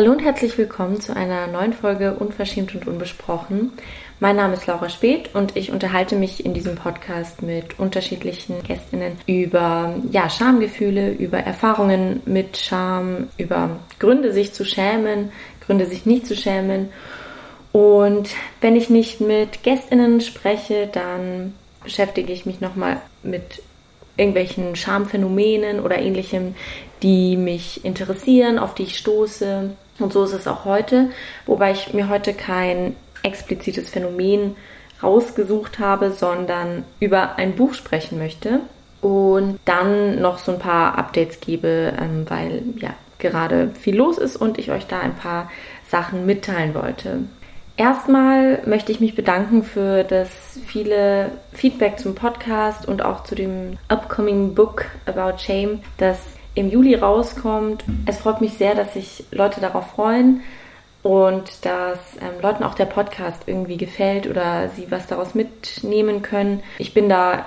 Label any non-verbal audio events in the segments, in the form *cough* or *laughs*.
Hallo und herzlich willkommen zu einer neuen Folge Unverschämt und Unbesprochen. Mein Name ist Laura Speth und ich unterhalte mich in diesem Podcast mit unterschiedlichen Gästinnen über ja, Schamgefühle, über Erfahrungen mit Scham, über Gründe, sich zu schämen, Gründe, sich nicht zu schämen. Und wenn ich nicht mit Gästinnen spreche, dann beschäftige ich mich nochmal mit irgendwelchen Schamphänomenen oder ähnlichem, die mich interessieren, auf die ich stoße. Und so ist es auch heute, wobei ich mir heute kein explizites Phänomen rausgesucht habe, sondern über ein Buch sprechen möchte und dann noch so ein paar Updates gebe, ähm, weil ja gerade viel los ist und ich euch da ein paar Sachen mitteilen wollte. Erstmal möchte ich mich bedanken für das viele Feedback zum Podcast und auch zu dem upcoming Book About Shame, das im Juli rauskommt. Es freut mich sehr, dass sich Leute darauf freuen und dass ähm, Leuten auch der Podcast irgendwie gefällt oder sie was daraus mitnehmen können. Ich bin da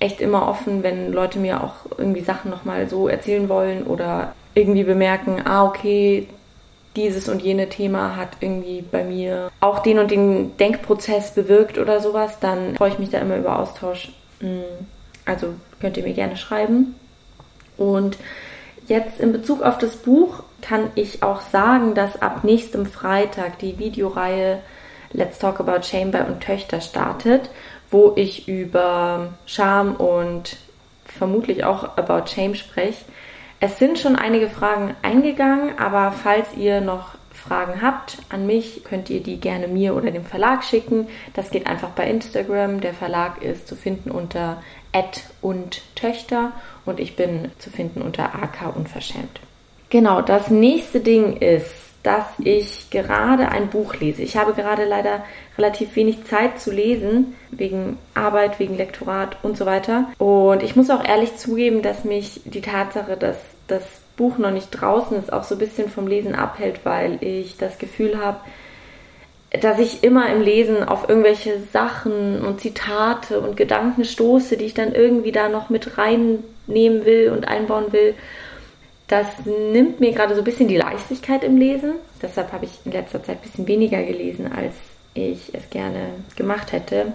echt immer offen, wenn Leute mir auch irgendwie Sachen nochmal so erzählen wollen oder irgendwie bemerken, ah, okay, dieses und jene Thema hat irgendwie bei mir auch den und den Denkprozess bewirkt oder sowas, dann freue ich mich da immer über Austausch. Mm, also könnt ihr mir gerne schreiben. Und jetzt in Bezug auf das Buch kann ich auch sagen, dass ab nächstem Freitag die Videoreihe Let's Talk About Shame bei und Töchter startet, wo ich über Scham und vermutlich auch About Shame spreche. Es sind schon einige Fragen eingegangen, aber falls ihr noch Fragen habt an mich, könnt ihr die gerne mir oder dem Verlag schicken. Das geht einfach bei Instagram. Der Verlag ist zu finden unter und Töchter und ich bin zu finden unter AK Unverschämt. Genau, das nächste Ding ist, dass ich gerade ein Buch lese. Ich habe gerade leider relativ wenig Zeit zu lesen, wegen Arbeit, wegen Lektorat und so weiter. Und ich muss auch ehrlich zugeben, dass mich die Tatsache, dass das Buch noch nicht draußen ist, auch so ein bisschen vom Lesen abhält, weil ich das Gefühl habe, dass ich immer im Lesen auf irgendwelche Sachen und Zitate und Gedanken stoße, die ich dann irgendwie da noch mit reinnehmen will und einbauen will. Das nimmt mir gerade so ein bisschen die Leichtigkeit im Lesen. Deshalb habe ich in letzter Zeit ein bisschen weniger gelesen, als ich es gerne gemacht hätte.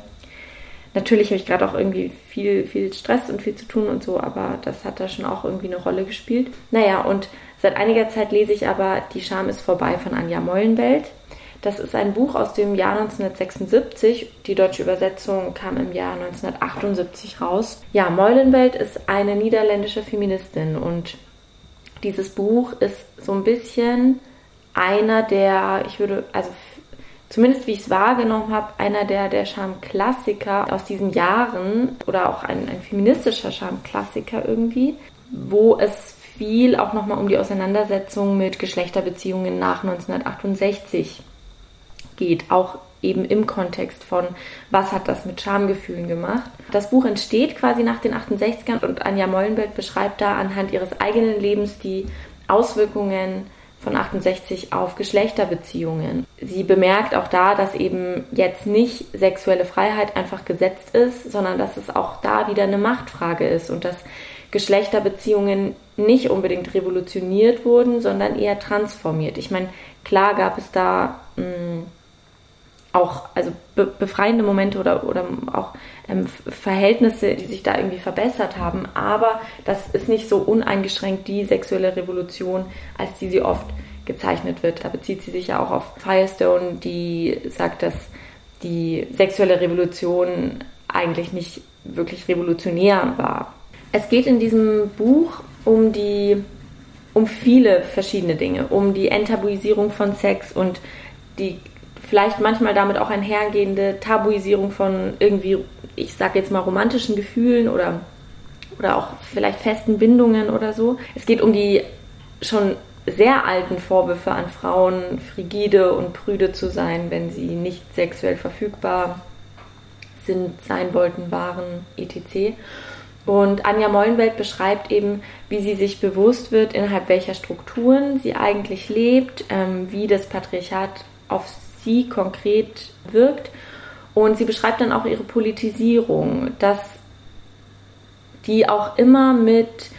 Natürlich habe ich gerade auch irgendwie viel, viel Stress und viel zu tun und so, aber das hat da schon auch irgendwie eine Rolle gespielt. Naja, und seit einiger Zeit lese ich aber Die Scham ist vorbei von Anja Meulenwelt. Das ist ein Buch aus dem Jahr 1976. Die deutsche Übersetzung kam im Jahr 1978 raus. Ja, Meulenwelt ist eine niederländische Feministin und dieses Buch ist so ein bisschen einer der, ich würde, also zumindest wie ich es wahrgenommen habe, einer der, der Charme-Klassiker aus diesen Jahren oder auch ein, ein feministischer Charme-Klassiker irgendwie, wo es viel auch nochmal um die Auseinandersetzung mit Geschlechterbeziehungen nach 1968 geht, auch eben im Kontext von, was hat das mit Schamgefühlen gemacht. Das Buch entsteht quasi nach den 68ern und Anja Mollenberg beschreibt da anhand ihres eigenen Lebens die Auswirkungen von 68 auf Geschlechterbeziehungen. Sie bemerkt auch da, dass eben jetzt nicht sexuelle Freiheit einfach gesetzt ist, sondern dass es auch da wieder eine Machtfrage ist und dass Geschlechterbeziehungen nicht unbedingt revolutioniert wurden, sondern eher transformiert. Ich meine, klar gab es da mh, mm, auch also be befreiende Momente oder, oder auch ähm, Verhältnisse, die sich da irgendwie verbessert haben. Aber das ist nicht so uneingeschränkt die sexuelle Revolution, als die sie oft gezeichnet wird. Da bezieht sie sich ja auch auf Firestone, die sagt, dass die sexuelle Revolution eigentlich nicht wirklich revolutionär war. Es geht in diesem Buch um die um viele verschiedene Dinge, um die Enttabuisierung von Sex und die vielleicht manchmal damit auch einhergehende Tabuisierung von irgendwie, ich sag jetzt mal, romantischen Gefühlen oder, oder auch vielleicht festen Bindungen oder so. Es geht um die schon sehr alten Vorwürfe an Frauen, frigide und prüde zu sein, wenn sie nicht sexuell verfügbar sind, sein wollten, waren, etc. Und Anja Mollenwelt beschreibt eben, wie sie sich bewusst wird, innerhalb welcher Strukturen sie eigentlich lebt, ähm, wie das Patriarchat auf sie konkret wirkt. Und sie beschreibt dann auch ihre Politisierung, dass die auch immer mit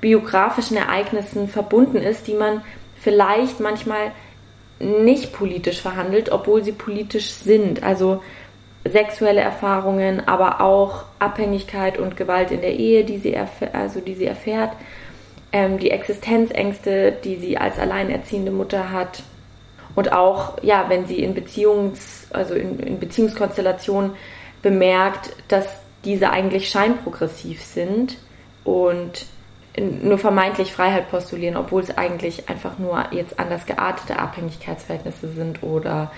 biografischen Ereignissen verbunden ist, die man vielleicht manchmal nicht politisch verhandelt, obwohl sie politisch sind. Also sexuelle Erfahrungen, aber auch Abhängigkeit und Gewalt in der Ehe, die sie, also die sie erfährt, ähm, die Existenzängste, die sie als alleinerziehende Mutter hat und auch, ja, wenn sie in Beziehungs, also in, in Beziehungskonstellationen bemerkt, dass diese eigentlich scheinprogressiv sind und nur vermeintlich Freiheit postulieren, obwohl es eigentlich einfach nur jetzt anders geartete Abhängigkeitsverhältnisse sind oder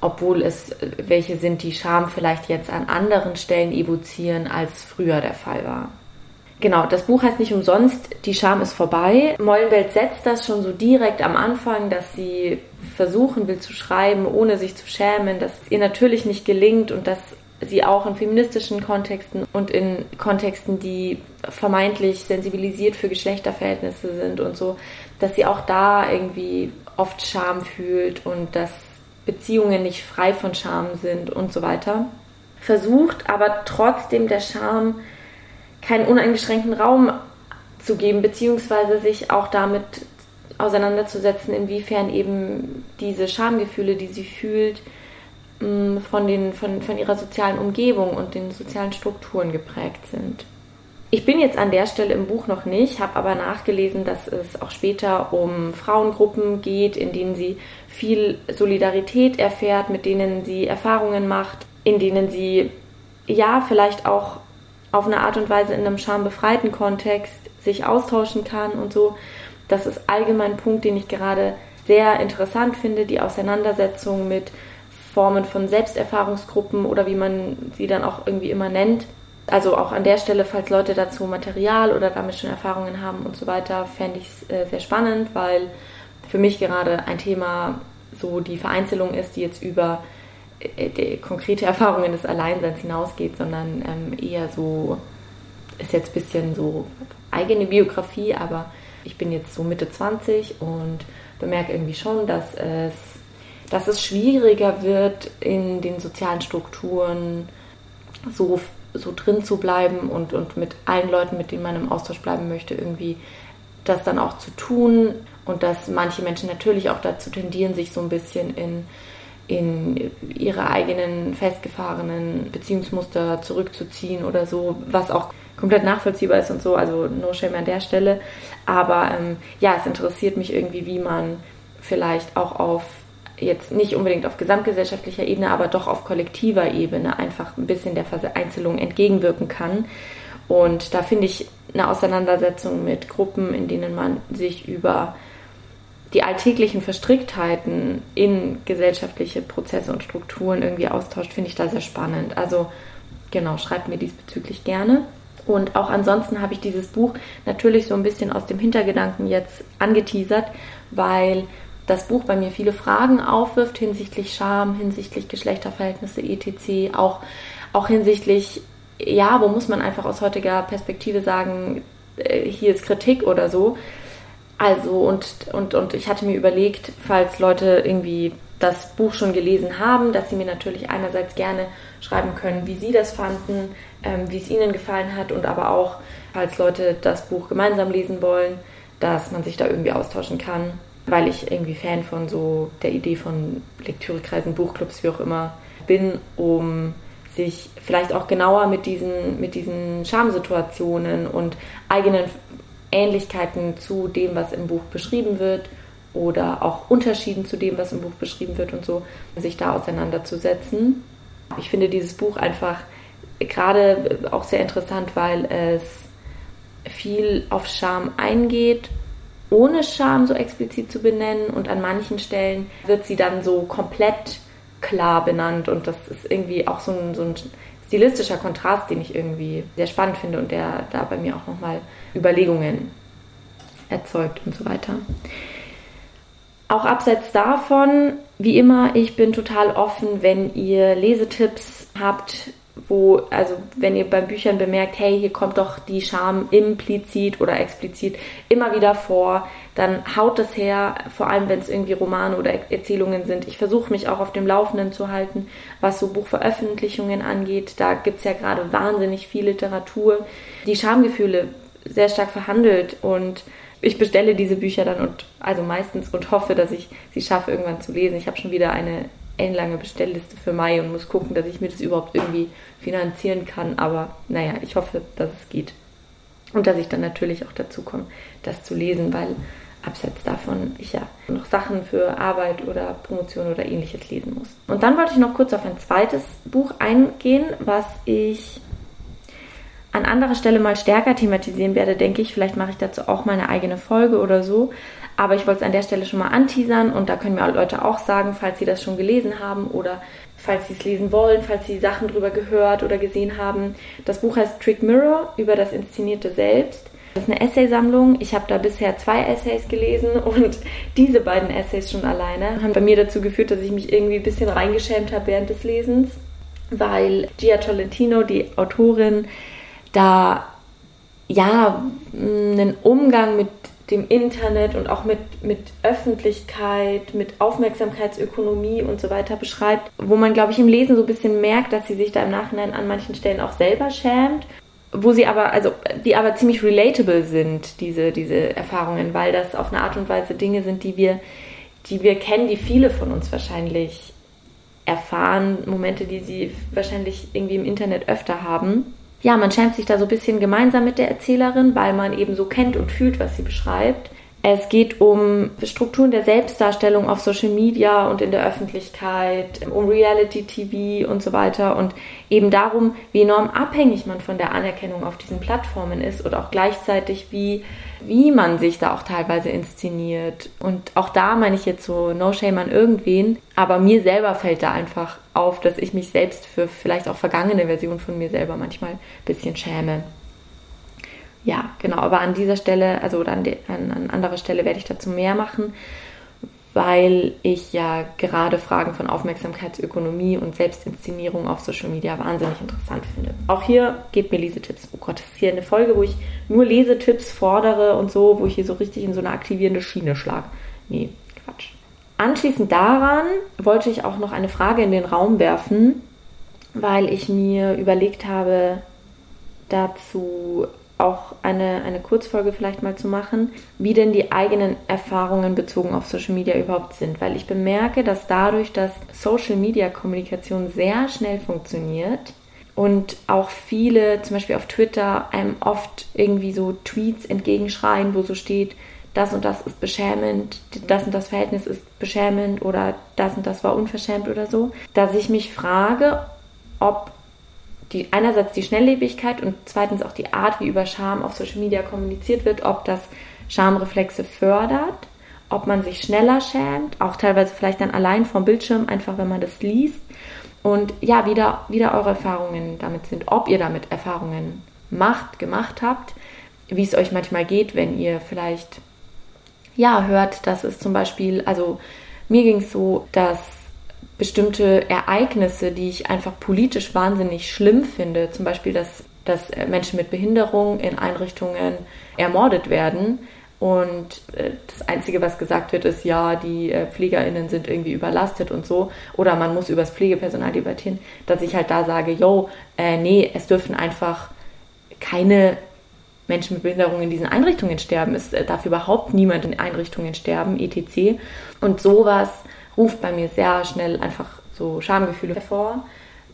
obwohl es welche sind, die Scham vielleicht jetzt an anderen Stellen evozieren, als früher der Fall war. Genau, das Buch heißt nicht umsonst, die Scham ist vorbei. Mollenwelt setzt das schon so direkt am Anfang, dass sie versuchen will zu schreiben, ohne sich zu schämen, dass es ihr natürlich nicht gelingt und dass sie auch in feministischen Kontexten und in Kontexten, die vermeintlich sensibilisiert für Geschlechterverhältnisse sind und so, dass sie auch da irgendwie oft Scham fühlt und dass Beziehungen nicht frei von Scham sind und so weiter. Versucht aber trotzdem der Scham keinen uneingeschränkten Raum zu geben, beziehungsweise sich auch damit auseinanderzusetzen, inwiefern eben diese Schamgefühle, die sie fühlt, mm, von, den, von, von ihrer sozialen Umgebung und den sozialen Strukturen geprägt sind. Ich bin jetzt an der Stelle im Buch noch nicht, habe aber nachgelesen, dass es auch später um Frauengruppen geht, in denen sie viel Solidarität erfährt, mit denen sie Erfahrungen macht, in denen sie ja vielleicht auch auf eine Art und Weise in einem schambefreiten Kontext sich austauschen kann und so. Das ist allgemein ein Punkt, den ich gerade sehr interessant finde, die Auseinandersetzung mit Formen von Selbsterfahrungsgruppen oder wie man sie dann auch irgendwie immer nennt. Also auch an der Stelle, falls Leute dazu Material oder damit schon Erfahrungen haben und so weiter, fände ich es äh, sehr spannend, weil für mich gerade ein Thema so die Vereinzelung ist, die jetzt über konkrete Erfahrungen des Alleinseins hinausgeht, sondern ähm, eher so, ist jetzt ein bisschen so eigene Biografie, aber ich bin jetzt so Mitte 20 und bemerke irgendwie schon, dass es, dass es schwieriger wird, in den sozialen Strukturen so, so drin zu bleiben und, und mit allen Leuten, mit denen man im Austausch bleiben möchte, irgendwie das dann auch zu tun. Und dass manche Menschen natürlich auch dazu tendieren, sich so ein bisschen in in ihre eigenen festgefahrenen Beziehungsmuster zurückzuziehen oder so, was auch komplett nachvollziehbar ist und so, also no shame an der Stelle. Aber ähm, ja, es interessiert mich irgendwie, wie man vielleicht auch auf jetzt nicht unbedingt auf gesamtgesellschaftlicher Ebene, aber doch auf kollektiver Ebene einfach ein bisschen der Vereinzelung entgegenwirken kann. Und da finde ich eine Auseinandersetzung mit Gruppen, in denen man sich über die alltäglichen Verstricktheiten in gesellschaftliche Prozesse und Strukturen irgendwie austauscht, finde ich da sehr spannend. Also genau, schreibt mir diesbezüglich gerne. Und auch ansonsten habe ich dieses Buch natürlich so ein bisschen aus dem Hintergedanken jetzt angeteasert, weil das Buch bei mir viele Fragen aufwirft hinsichtlich Scham, hinsichtlich Geschlechterverhältnisse, etc., auch, auch hinsichtlich, ja, wo muss man einfach aus heutiger Perspektive sagen, äh, hier ist Kritik oder so. Also, und, und, und ich hatte mir überlegt, falls Leute irgendwie das Buch schon gelesen haben, dass sie mir natürlich einerseits gerne schreiben können, wie sie das fanden, ähm, wie es ihnen gefallen hat und aber auch, falls Leute das Buch gemeinsam lesen wollen, dass man sich da irgendwie austauschen kann, weil ich irgendwie Fan von so der Idee von Lektürekreisen, Buchclubs, wie auch immer bin, um sich vielleicht auch genauer mit diesen, mit diesen Schamsituationen und eigenen Ähnlichkeiten zu dem, was im Buch beschrieben wird oder auch Unterschieden zu dem, was im Buch beschrieben wird und so, sich da auseinanderzusetzen. Ich finde dieses Buch einfach gerade auch sehr interessant, weil es viel auf Scham eingeht, ohne Scham so explizit zu benennen und an manchen Stellen wird sie dann so komplett klar benannt und das ist irgendwie auch so ein, so ein stilistischer Kontrast, den ich irgendwie sehr spannend finde und der da bei mir auch nochmal Überlegungen erzeugt und so weiter. Auch abseits davon, wie immer, ich bin total offen, wenn ihr Lesetipps habt, wo, also wenn ihr beim Büchern bemerkt, hey, hier kommt doch die Scham implizit oder explizit immer wieder vor, dann haut das her, vor allem wenn es irgendwie Romane oder Erzählungen sind. Ich versuche mich auch auf dem Laufenden zu halten, was so Buchveröffentlichungen angeht. Da gibt es ja gerade wahnsinnig viel Literatur. Die Schamgefühle sehr stark verhandelt und ich bestelle diese Bücher dann und also meistens und hoffe, dass ich sie schaffe, irgendwann zu lesen. Ich habe schon wieder eine ellenlange Bestellliste für Mai und muss gucken, dass ich mir das überhaupt irgendwie finanzieren kann. Aber naja, ich hoffe, dass es geht. Und dass ich dann natürlich auch dazu komme, das zu lesen, weil abseits davon ich ja noch Sachen für Arbeit oder Promotion oder ähnliches lesen muss. Und dann wollte ich noch kurz auf ein zweites Buch eingehen, was ich an anderer Stelle mal stärker thematisieren werde, denke ich. Vielleicht mache ich dazu auch mal eine eigene Folge oder so. Aber ich wollte es an der Stelle schon mal anteasern und da können mir Leute auch sagen, falls sie das schon gelesen haben oder falls sie es lesen wollen, falls sie Sachen drüber gehört oder gesehen haben. Das Buch heißt Trick Mirror über das inszenierte Selbst. Das ist eine Essaysammlung. Ich habe da bisher zwei Essays gelesen und *laughs* diese beiden Essays schon alleine haben bei mir dazu geführt, dass ich mich irgendwie ein bisschen reingeschämt habe während des Lesens, weil Gia Tolentino, die Autorin, da ja einen Umgang mit dem Internet und auch mit, mit Öffentlichkeit, mit Aufmerksamkeitsökonomie und so weiter beschreibt, wo man, glaube ich, im Lesen so ein bisschen merkt, dass sie sich da im Nachhinein an manchen Stellen auch selber schämt, wo sie aber, also die aber ziemlich relatable sind, diese, diese Erfahrungen, weil das auf eine Art und Weise Dinge sind, die wir, die wir kennen, die viele von uns wahrscheinlich erfahren, Momente, die sie wahrscheinlich irgendwie im Internet öfter haben ja, man schämt sich da so ein bisschen gemeinsam mit der Erzählerin, weil man eben so kennt und fühlt, was sie beschreibt. Es geht um Strukturen der Selbstdarstellung auf Social Media und in der Öffentlichkeit, um Reality TV und so weiter und eben darum, wie enorm abhängig man von der Anerkennung auf diesen Plattformen ist und auch gleichzeitig, wie, wie man sich da auch teilweise inszeniert. Und auch da meine ich jetzt so No Shame an irgendwen, aber mir selber fällt da einfach auf, dass ich mich selbst für vielleicht auch vergangene Versionen von mir selber manchmal ein bisschen schäme ja, genau, aber an dieser Stelle, also an, de, an, an anderer Stelle werde ich dazu mehr machen, weil ich ja gerade Fragen von Aufmerksamkeitsökonomie und Selbstinszenierung auf Social Media wahnsinnig interessant finde. Auch hier gebt mir Lesetipps. Oh Gott, das ist hier eine Folge, wo ich nur Lesetipps fordere und so, wo ich hier so richtig in so eine aktivierende Schiene schlage. Nee, Quatsch. Anschließend daran wollte ich auch noch eine Frage in den Raum werfen, weil ich mir überlegt habe, dazu auch eine, eine Kurzfolge vielleicht mal zu machen, wie denn die eigenen Erfahrungen bezogen auf Social Media überhaupt sind. Weil ich bemerke, dass dadurch, dass Social Media Kommunikation sehr schnell funktioniert und auch viele, zum Beispiel auf Twitter, einem oft irgendwie so Tweets entgegenschreien, wo so steht, das und das ist beschämend, das und das Verhältnis ist beschämend oder das und das war unverschämt oder so, dass ich mich frage, ob die, einerseits die Schnelllebigkeit und zweitens auch die Art, wie über Scham auf Social Media kommuniziert wird, ob das Schamreflexe fördert, ob man sich schneller schämt, auch teilweise vielleicht dann allein vom Bildschirm, einfach wenn man das liest. Und ja, wieder, wieder eure Erfahrungen damit sind, ob ihr damit Erfahrungen macht, gemacht habt, wie es euch manchmal geht, wenn ihr vielleicht ja hört, dass es zum Beispiel, also mir ging es so, dass bestimmte Ereignisse, die ich einfach politisch wahnsinnig schlimm finde, zum Beispiel, dass, dass Menschen mit Behinderung in Einrichtungen ermordet werden. Und äh, das Einzige, was gesagt wird, ist, ja, die äh, PflegerInnen sind irgendwie überlastet und so. Oder man muss über das Pflegepersonal debattieren, dass ich halt da sage, yo, äh, nee, es dürfen einfach keine Menschen mit Behinderung in diesen Einrichtungen sterben. Es darf überhaupt niemand in Einrichtungen sterben, etc. Und sowas ruft bei mir sehr schnell einfach so Schamgefühle hervor,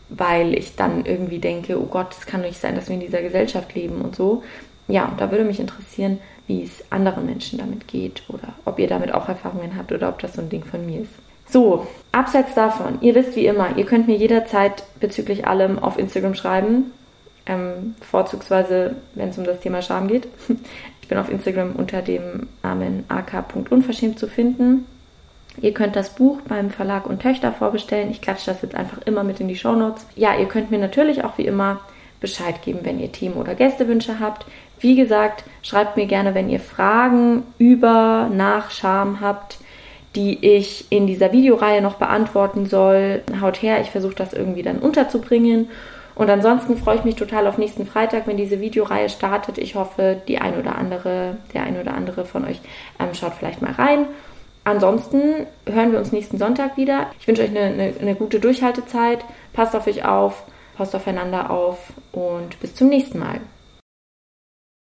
weil ich dann irgendwie denke, oh Gott, es kann nicht sein, dass wir in dieser Gesellschaft leben und so. Ja, und da würde mich interessieren, wie es anderen Menschen damit geht oder ob ihr damit auch Erfahrungen habt oder ob das so ein Ding von mir ist. So, abseits davon, ihr wisst wie immer, ihr könnt mir jederzeit bezüglich allem auf Instagram schreiben, ähm, vorzugsweise, wenn es um das Thema Scham geht. *laughs* Ich bin auf Instagram unter dem Namen ak.unverschämt zu finden. Ihr könnt das Buch beim Verlag und Töchter vorbestellen. Ich klatsche das jetzt einfach immer mit in die Shownotes. Ja, ihr könnt mir natürlich auch wie immer Bescheid geben, wenn ihr Themen oder Gästewünsche habt. Wie gesagt, schreibt mir gerne, wenn ihr Fragen über nach Scham habt, die ich in dieser Videoreihe noch beantworten soll. Haut her, ich versuche das irgendwie dann unterzubringen. Und ansonsten freue ich mich total auf nächsten Freitag, wenn diese Videoreihe startet. Ich hoffe, die ein oder andere, der ein oder andere von euch ähm, schaut vielleicht mal rein. Ansonsten hören wir uns nächsten Sonntag wieder. Ich wünsche euch eine, eine, eine gute Durchhaltezeit. Passt auf euch auf, passt aufeinander auf und bis zum nächsten Mal.